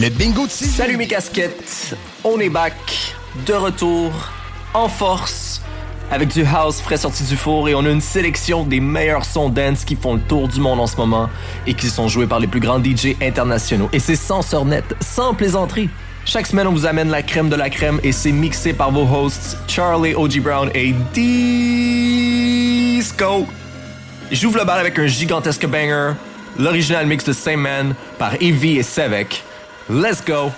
Le bingo de. Salut mes casquettes, on est back, de retour, en force, avec du house frais sorti du four et on a une sélection des meilleurs sons dance qui font le tour du monde en ce moment et qui sont joués par les plus grands DJ internationaux. Et c'est sans net, sans plaisanterie. Chaque semaine, on vous amène la crème de la crème et c'est mixé par vos hosts Charlie O.G. Brown et Disco. J'ouvre le bal avec un gigantesque banger, l'original mix de Same Man par Evie et Sevek. Let's go!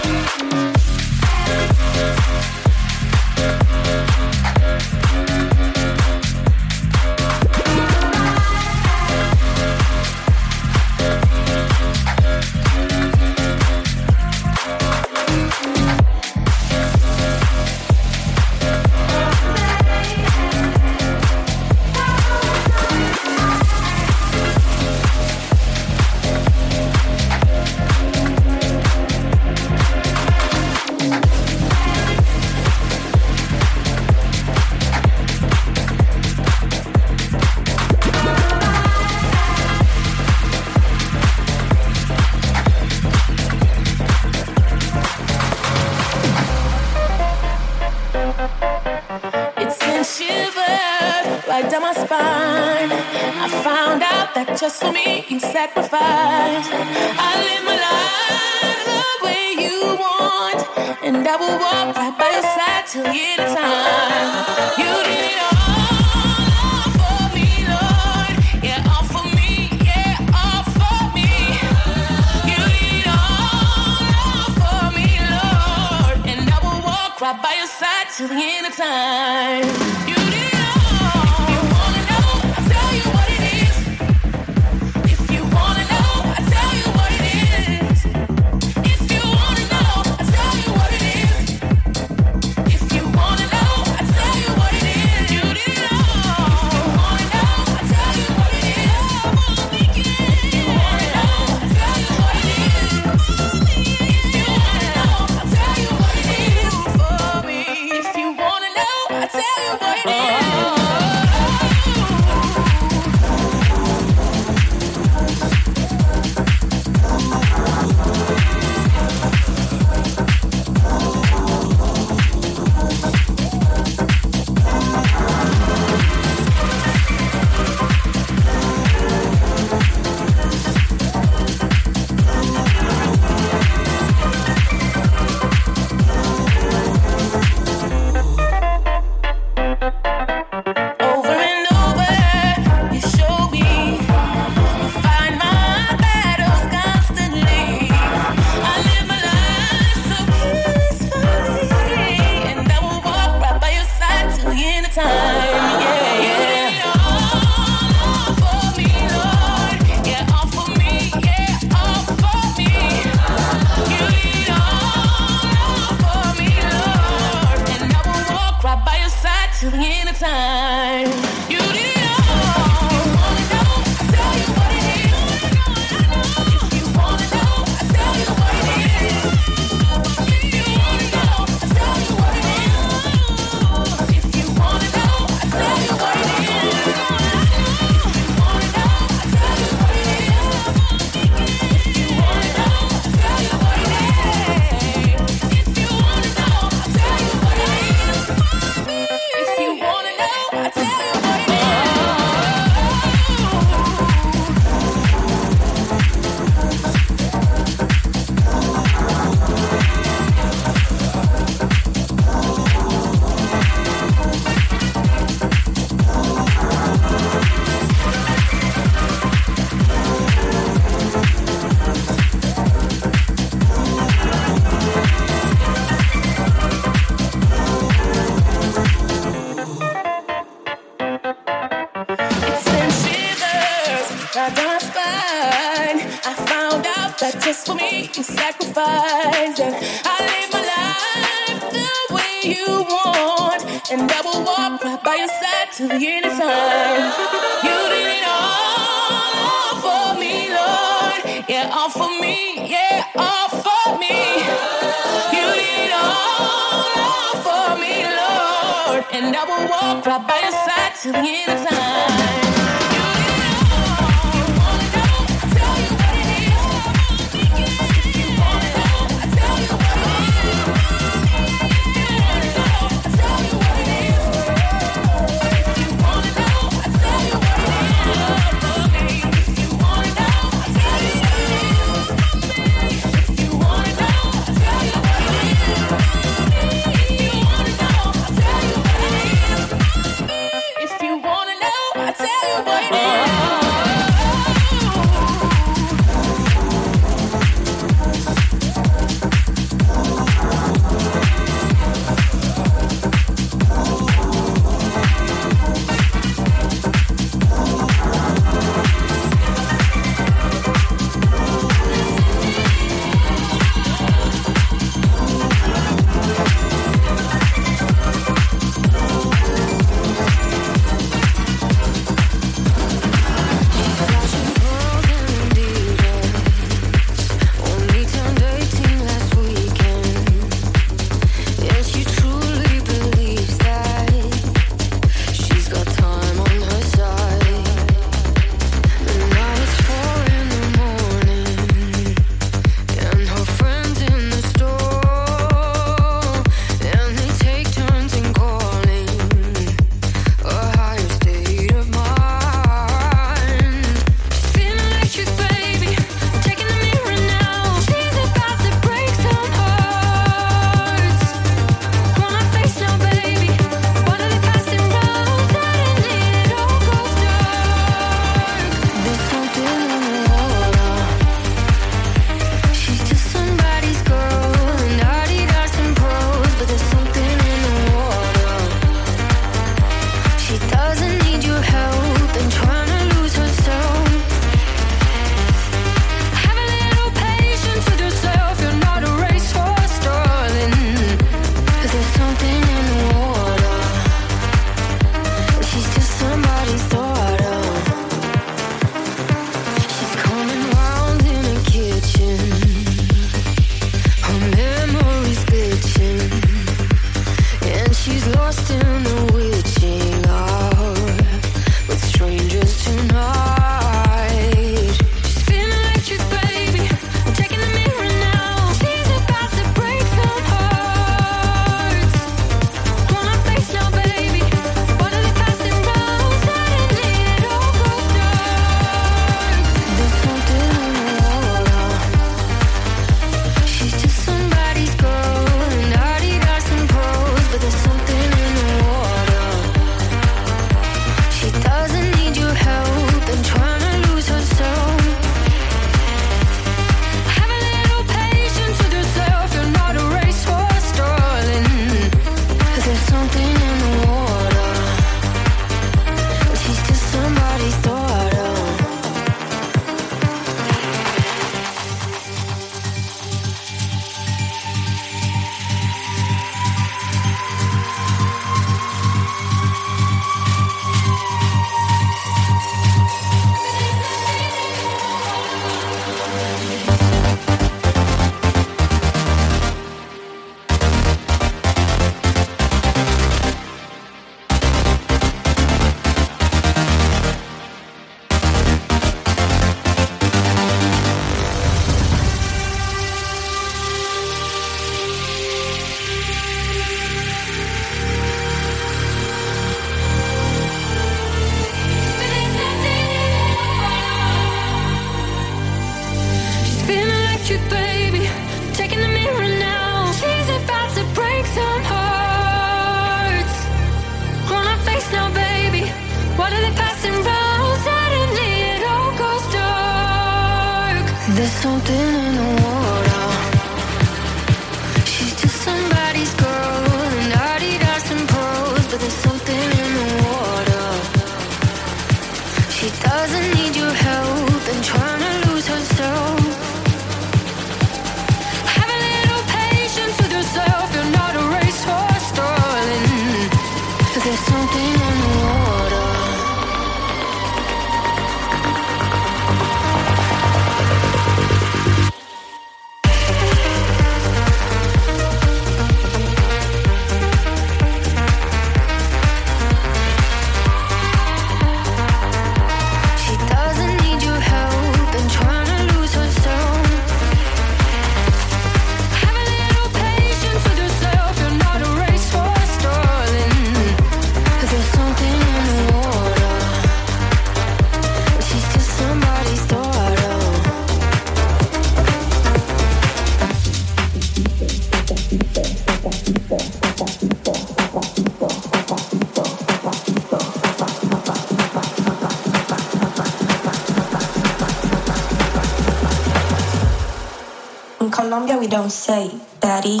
Say daddy.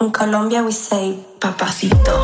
In Colombia we say papacito.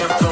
your phone.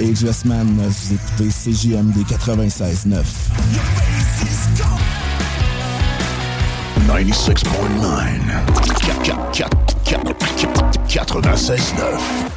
Ageless Man. Vous écoutez CJMD 96.9. 96.9 96.9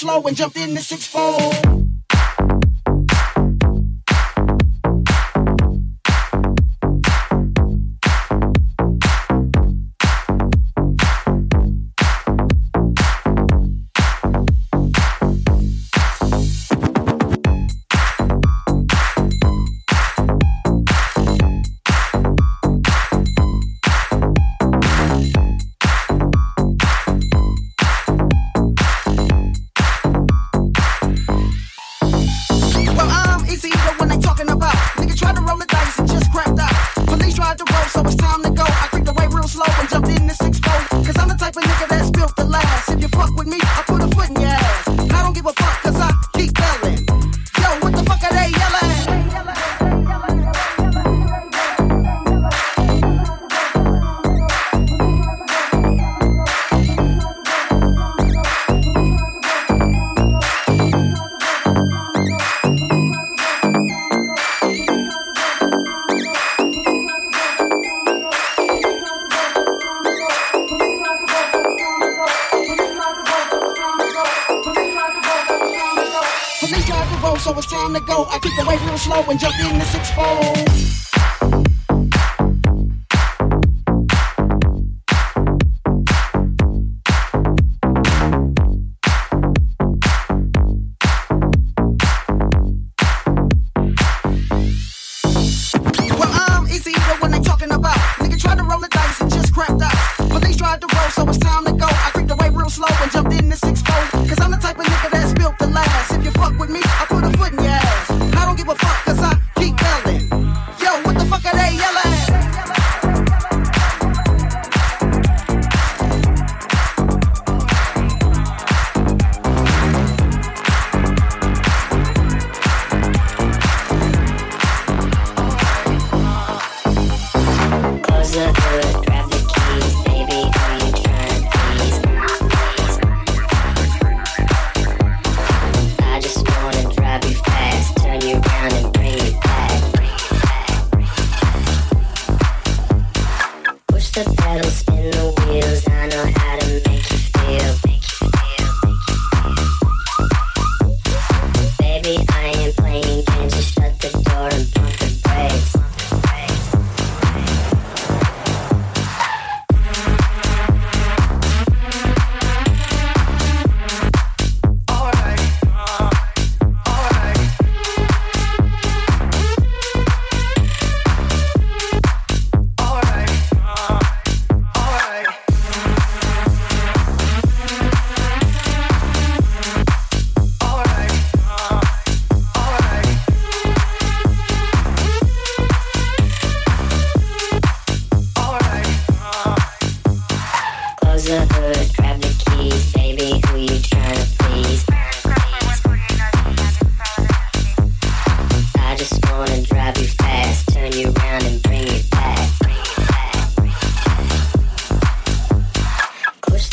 slow and jumped in the six fold.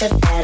the best.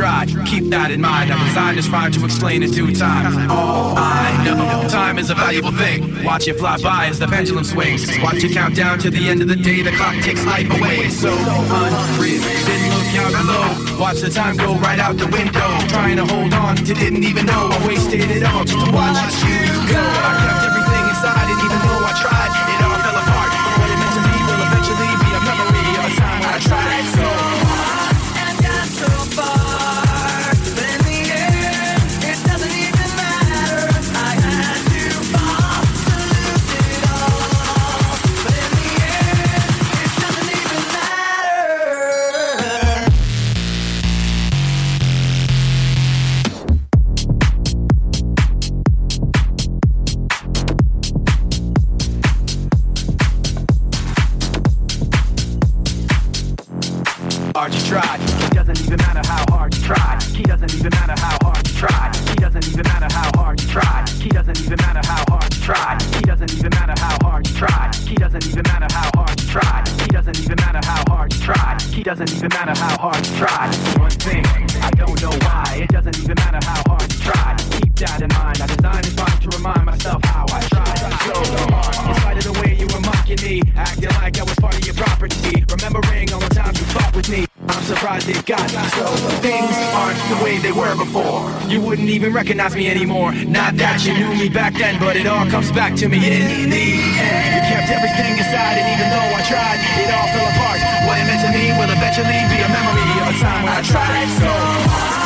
tried. Keep that in mind. I designed this rhyme to explain in due time. All I know, time is a valuable thing. Watch it fly by as the pendulum swings. Watch it count down to the end of the day. The clock takes life away. So unreal. Didn't look out below. Watch the time go right out the window. Trying to hold on to didn't even know I wasted it all just to watch you go. recognize me anymore. Not that you knew me back then, but it all comes back to me in the end. You kept everything inside, and even though I tried, it all fell apart. What it meant to me will eventually be a memory of a time when I tried so hard.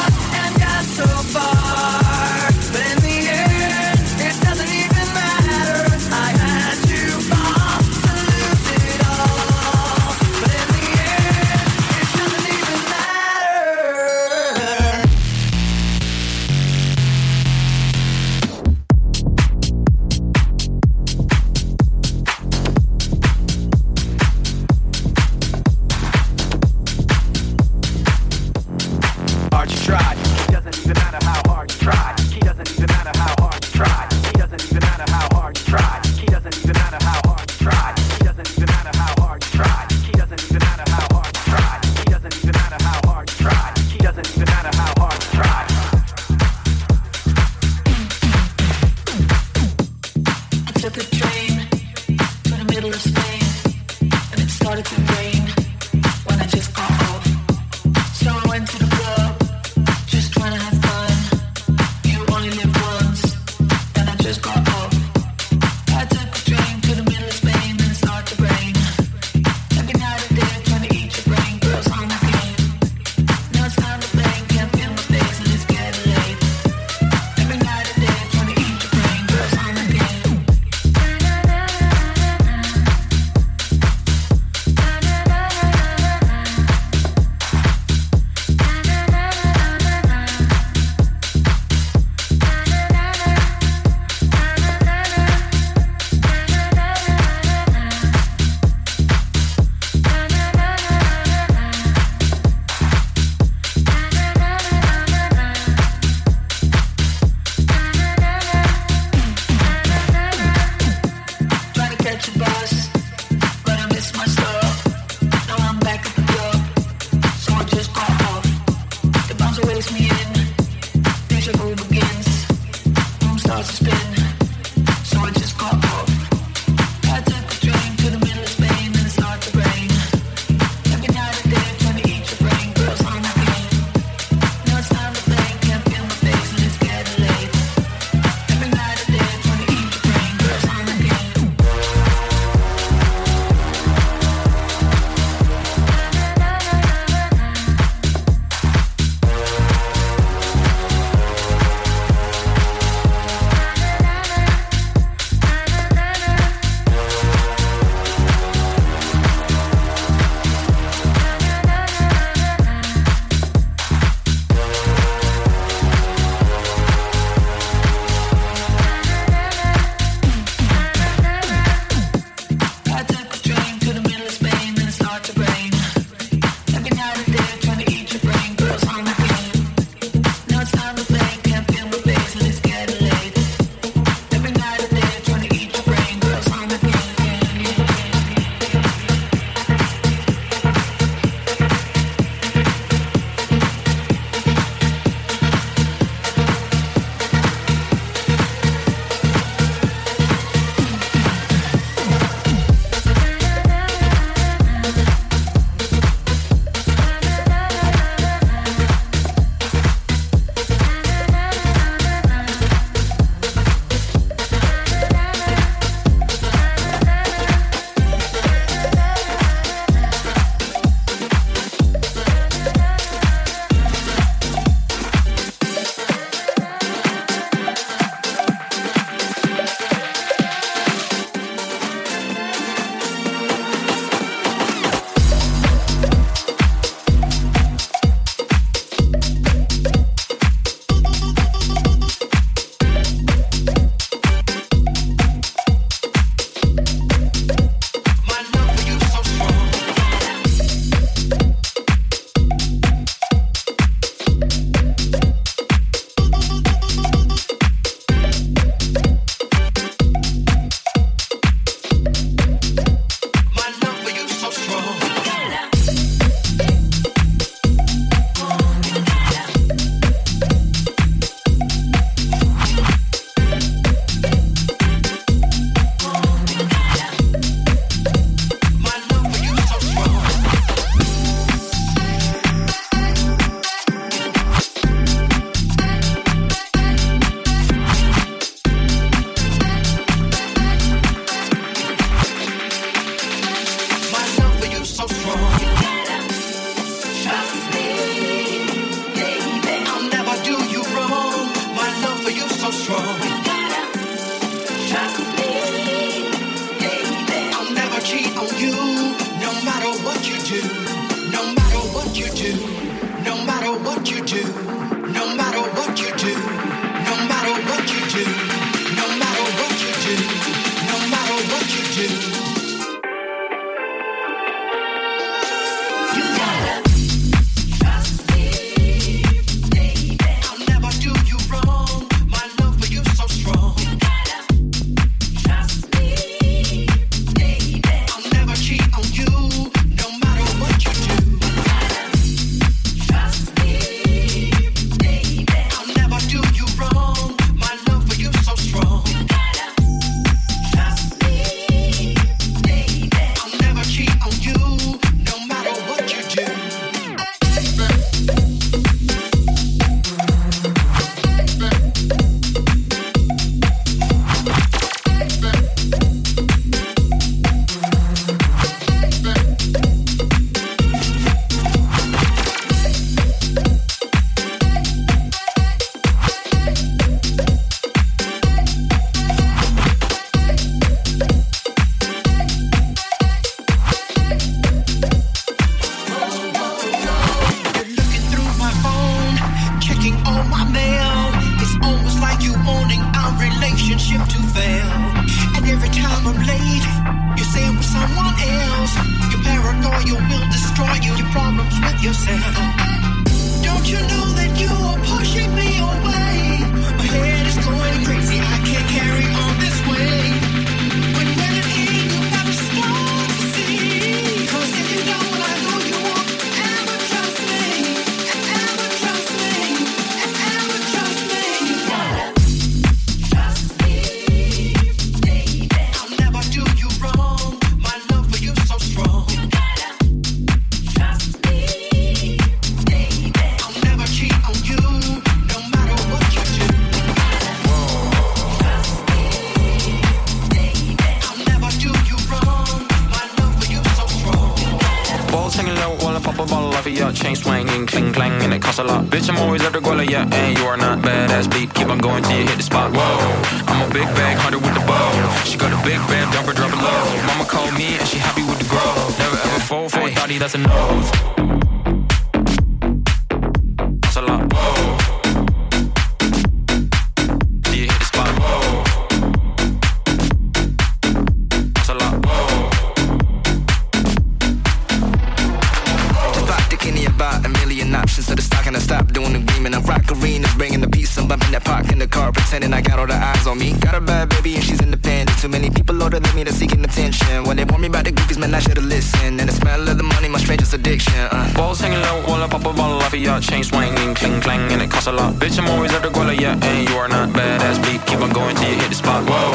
got a bad baby and she's independent. Too many people older than me that's seeking attention. When they warn me about the goofies, man, I should've listened. And the smell of the money, my strangest addiction. Uh. Walls hanging low, all up, pop a bottle off of your chain swinging, cling clang, and it costs a lot. Bitch, I'm always at the guala, yeah, and you are not badass beat. Keep on going till you hit the spot. Whoa,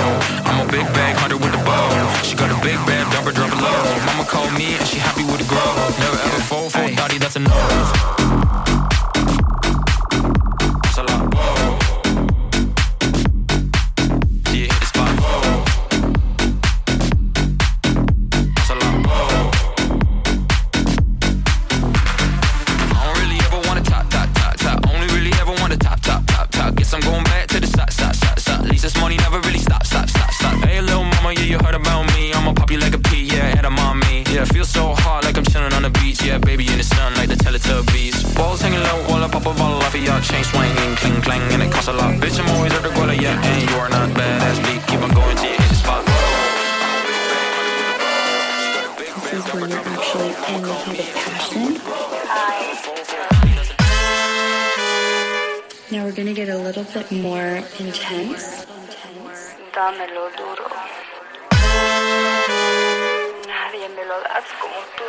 I'm a big bag hunter with a bow. She got a big bag, dumper, drop it low. Mama called me and she happy with the grow. Never ever fold for daddy, that's a no. chain swinging, cling clang, and it costs a lot. Bitch, I'm always at the yeah, and you are not. Keep on going till you hit the spot. This is where you're actually in the heat of passion. Now we're gonna get a little bit more intense. Duro. Nadie me lo das como tú.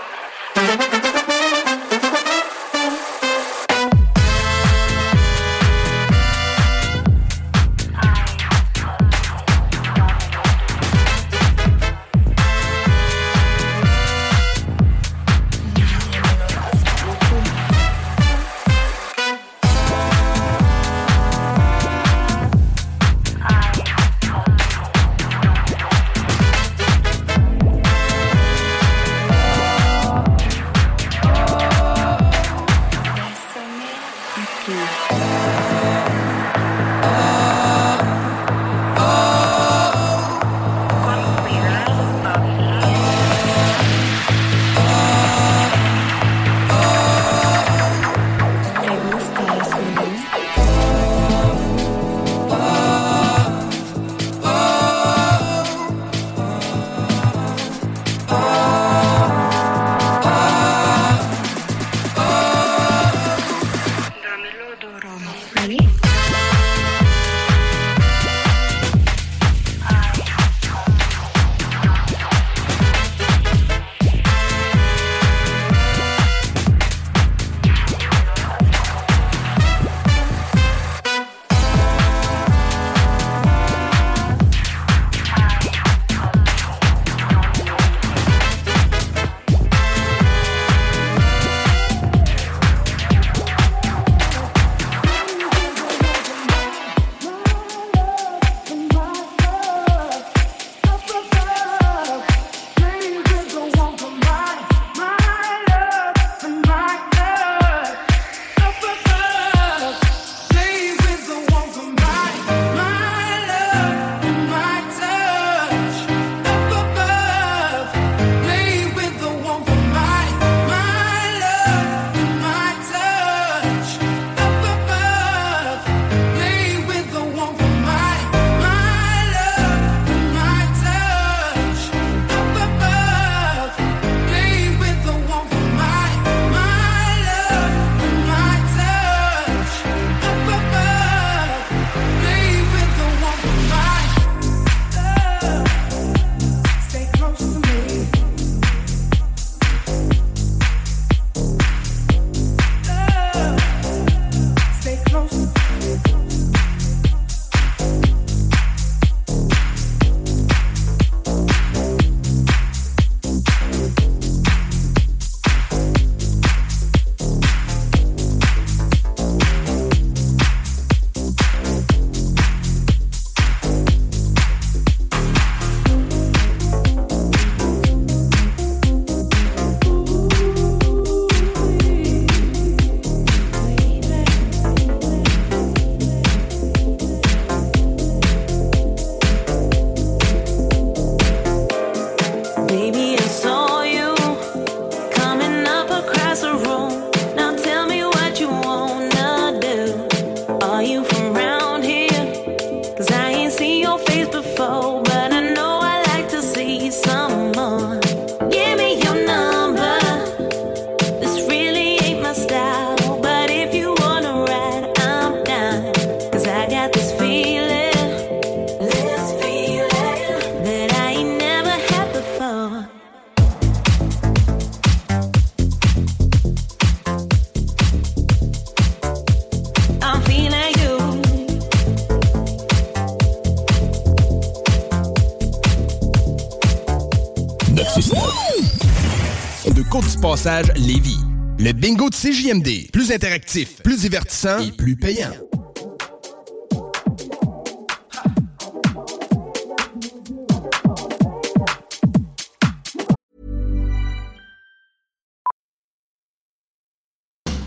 Le bingo de CJMD. Plus interactif, plus divertissant et plus payant.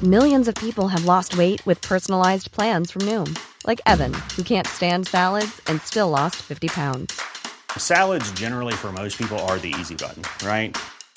Millions of people have lost weight with personalized plans from Noom, like Evan, who can't stand salads and still lost 50 pounds. Salads, generally, for most people, are the easy button, right?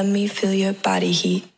Let me feel your body heat.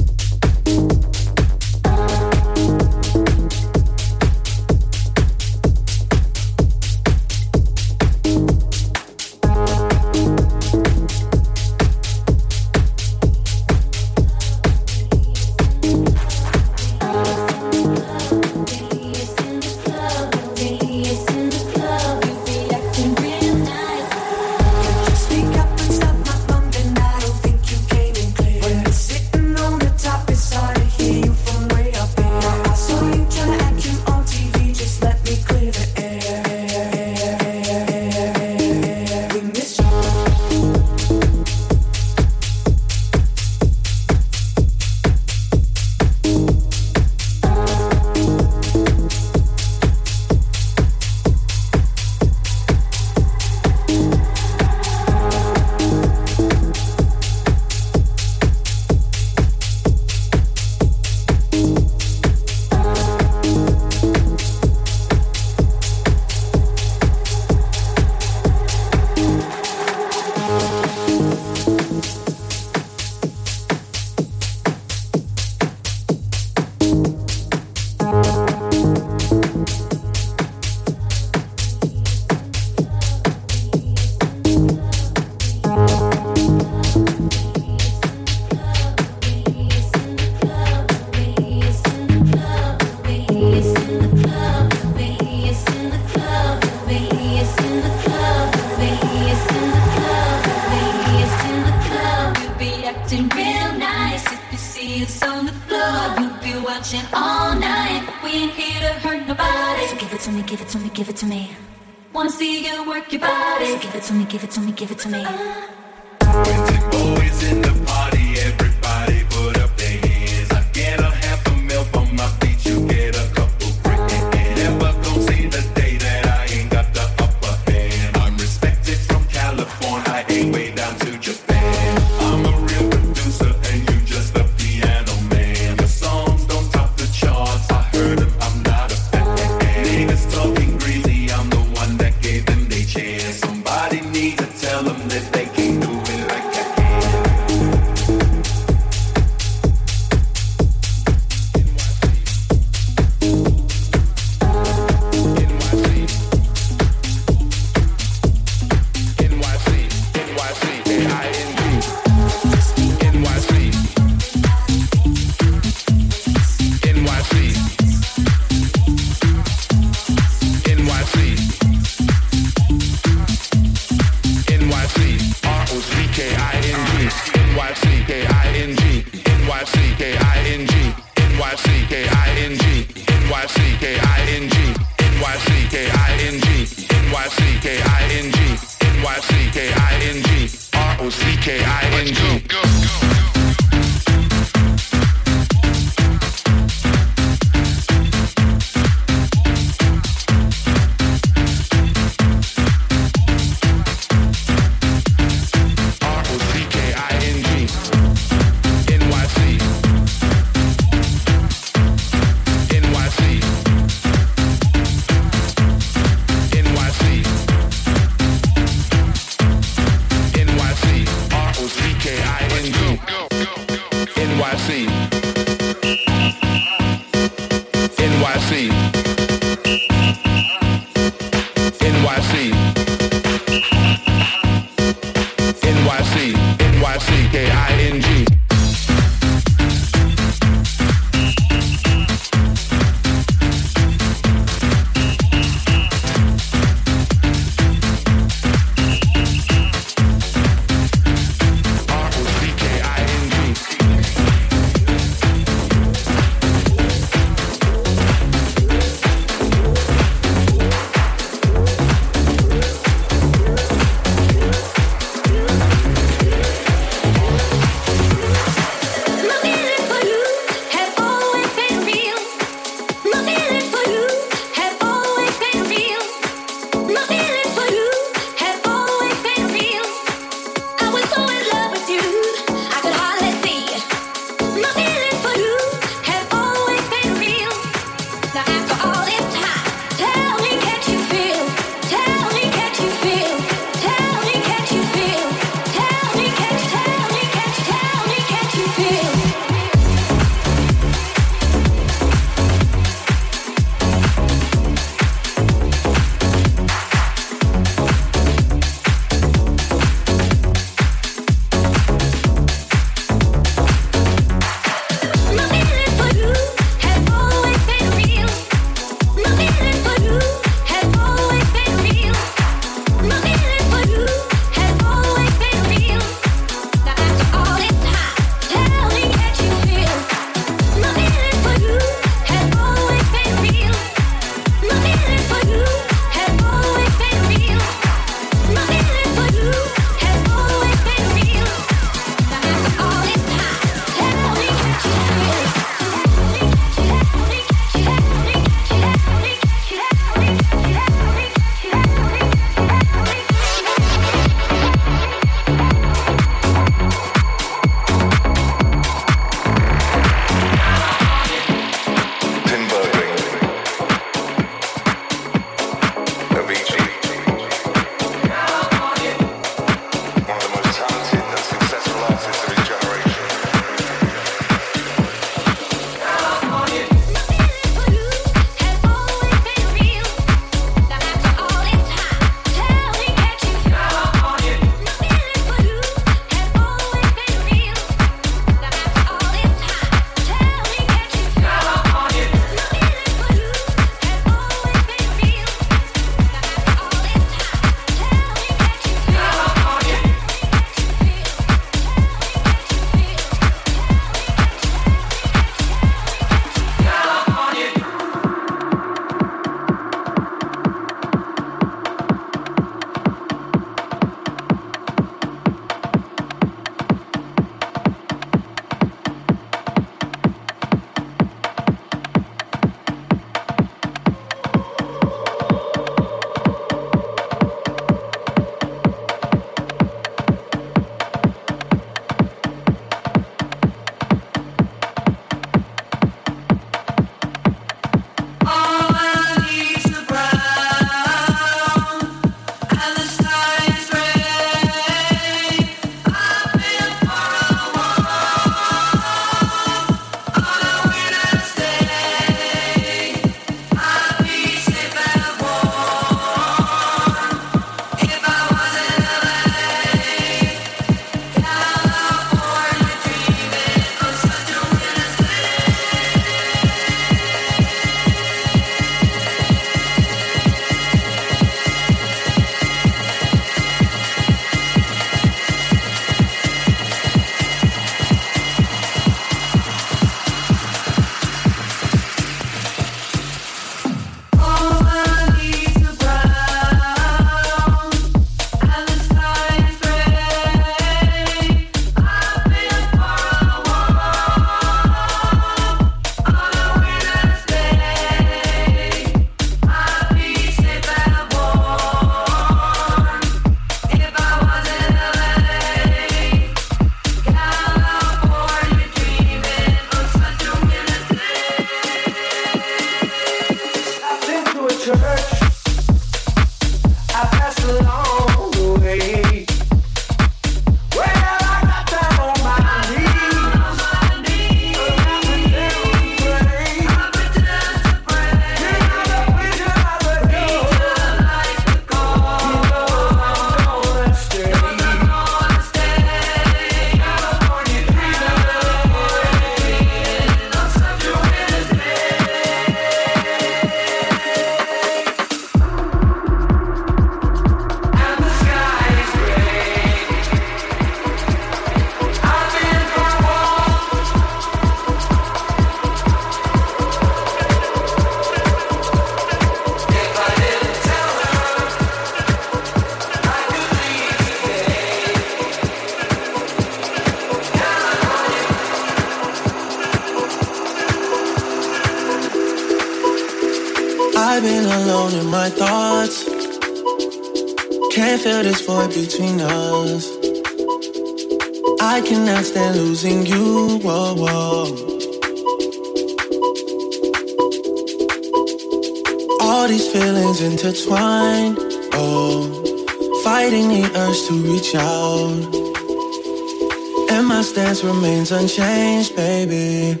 remains unchanged, baby.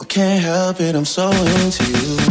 I can't help it, I'm so into you.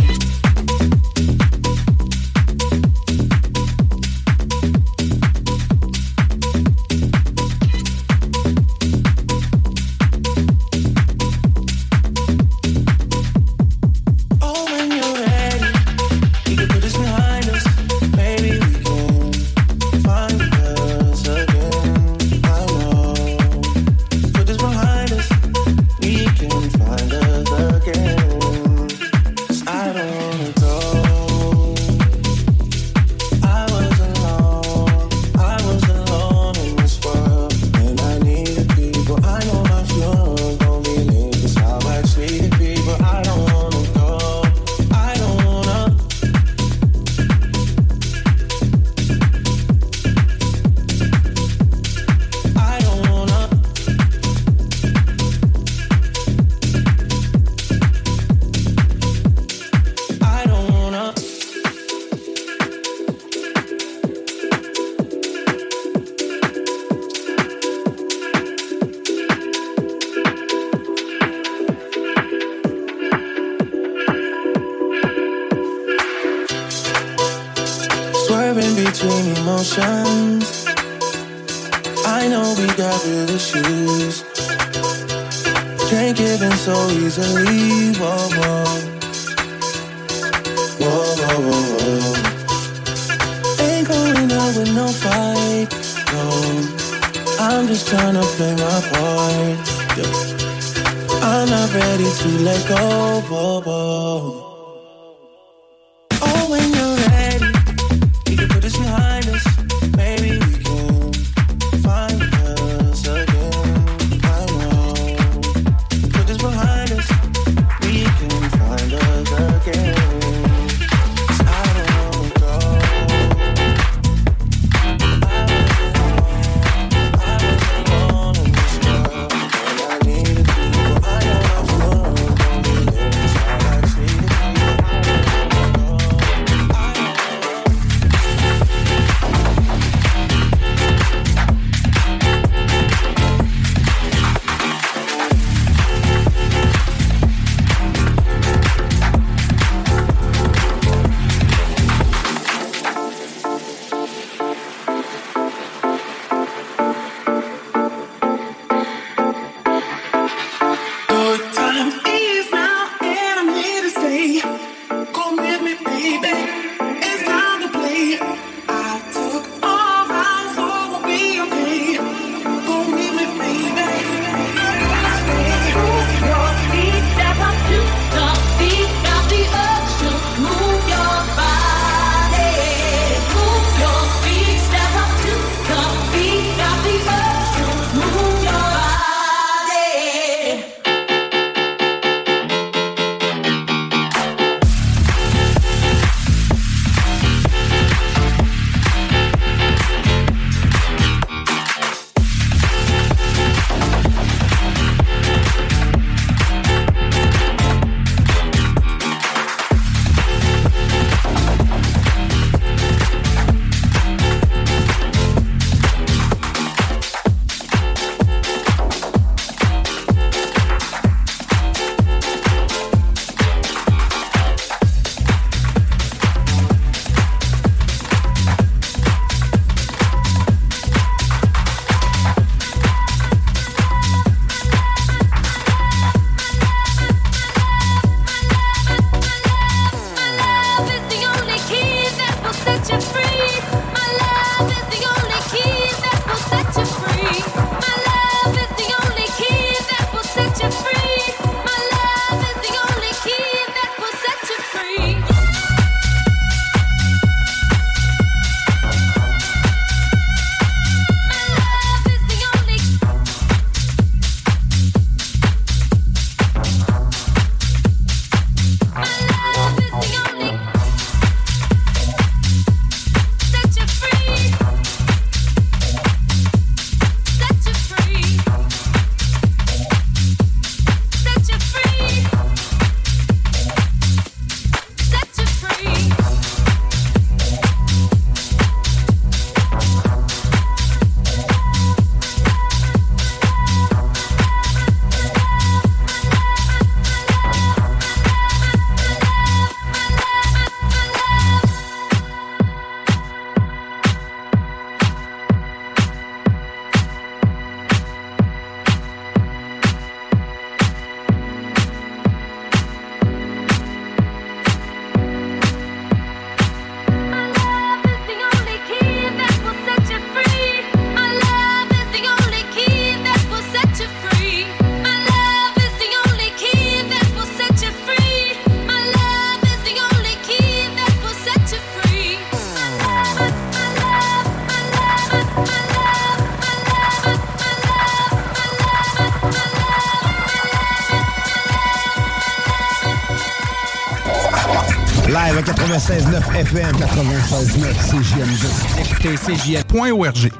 96.9 FM, 96.9 CJMD. Écoutez CJM.org.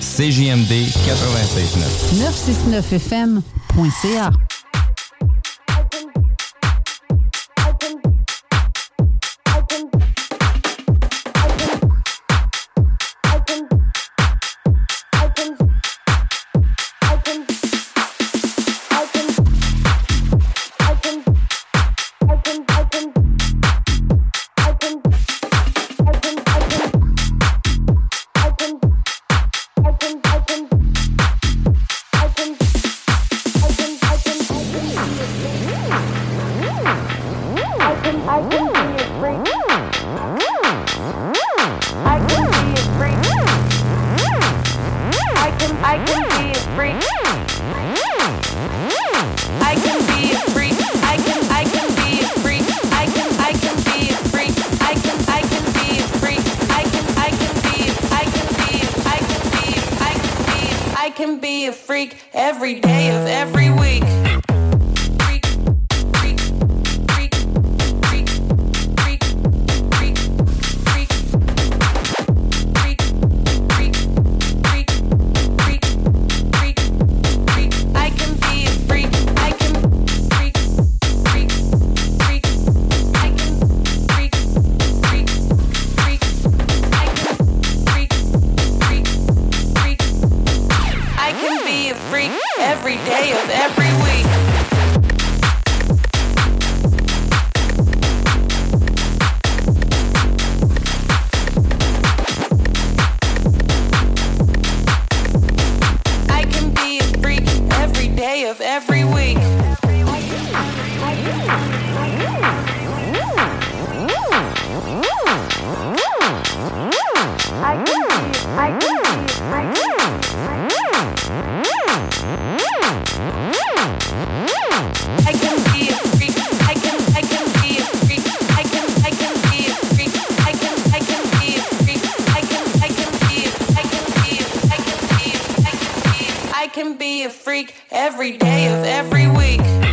CJMD 96.9. 969FM.ca every day of every week.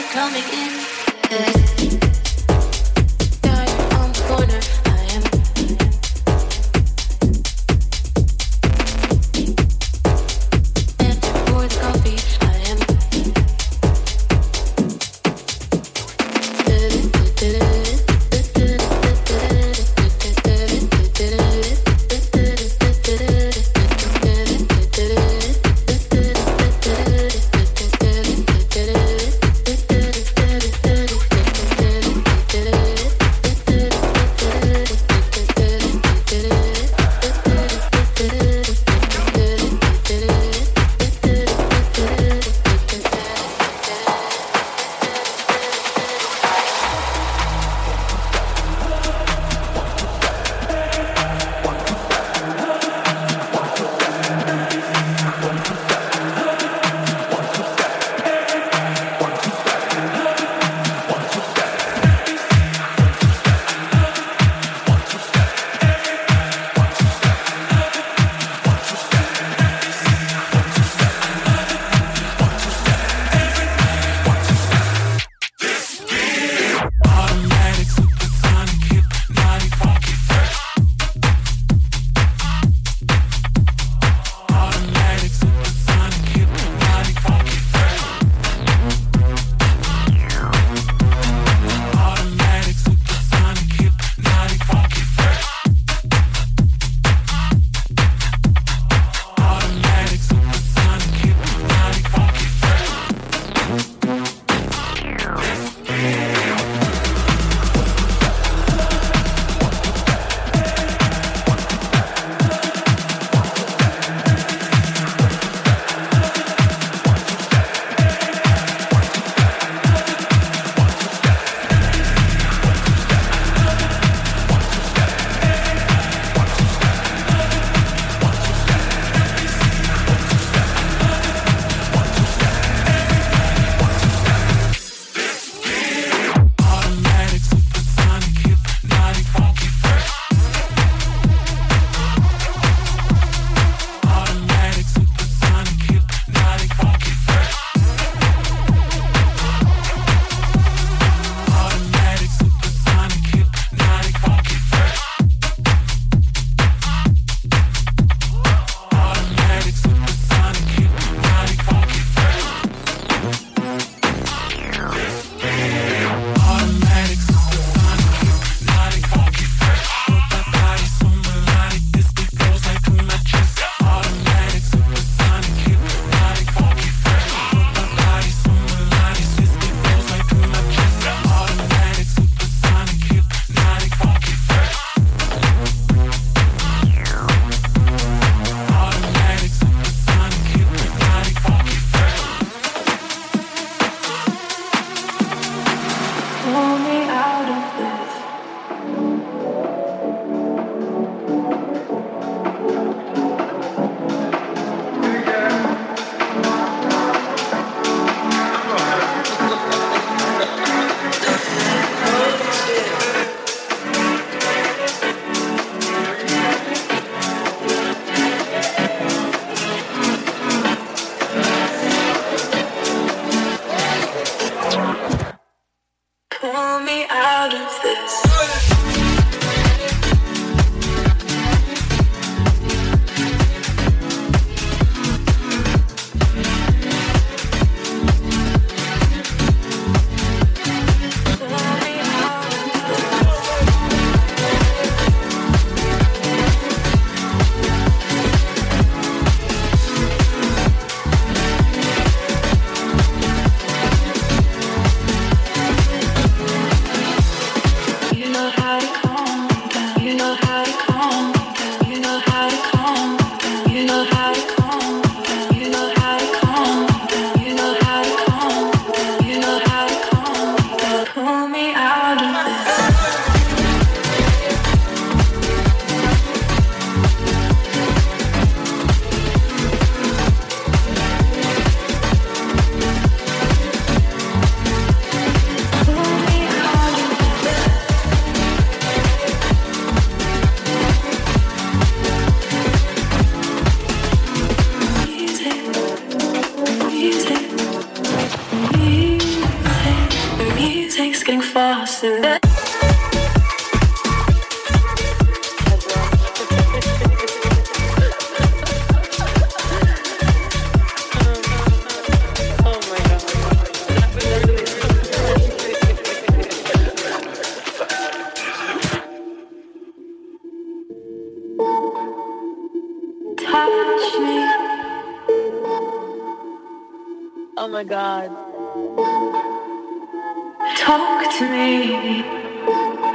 Coming in.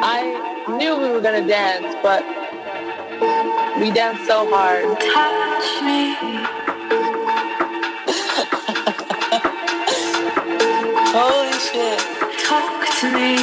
I knew we were gonna dance, but we danced so hard. Touch me. Holy shit. Talk to me.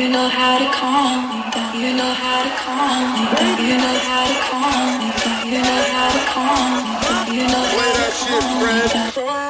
You know how to calm me down. You know how to calm me down. You know how to calm me down. You know how to calm me down. You know how to calm me down.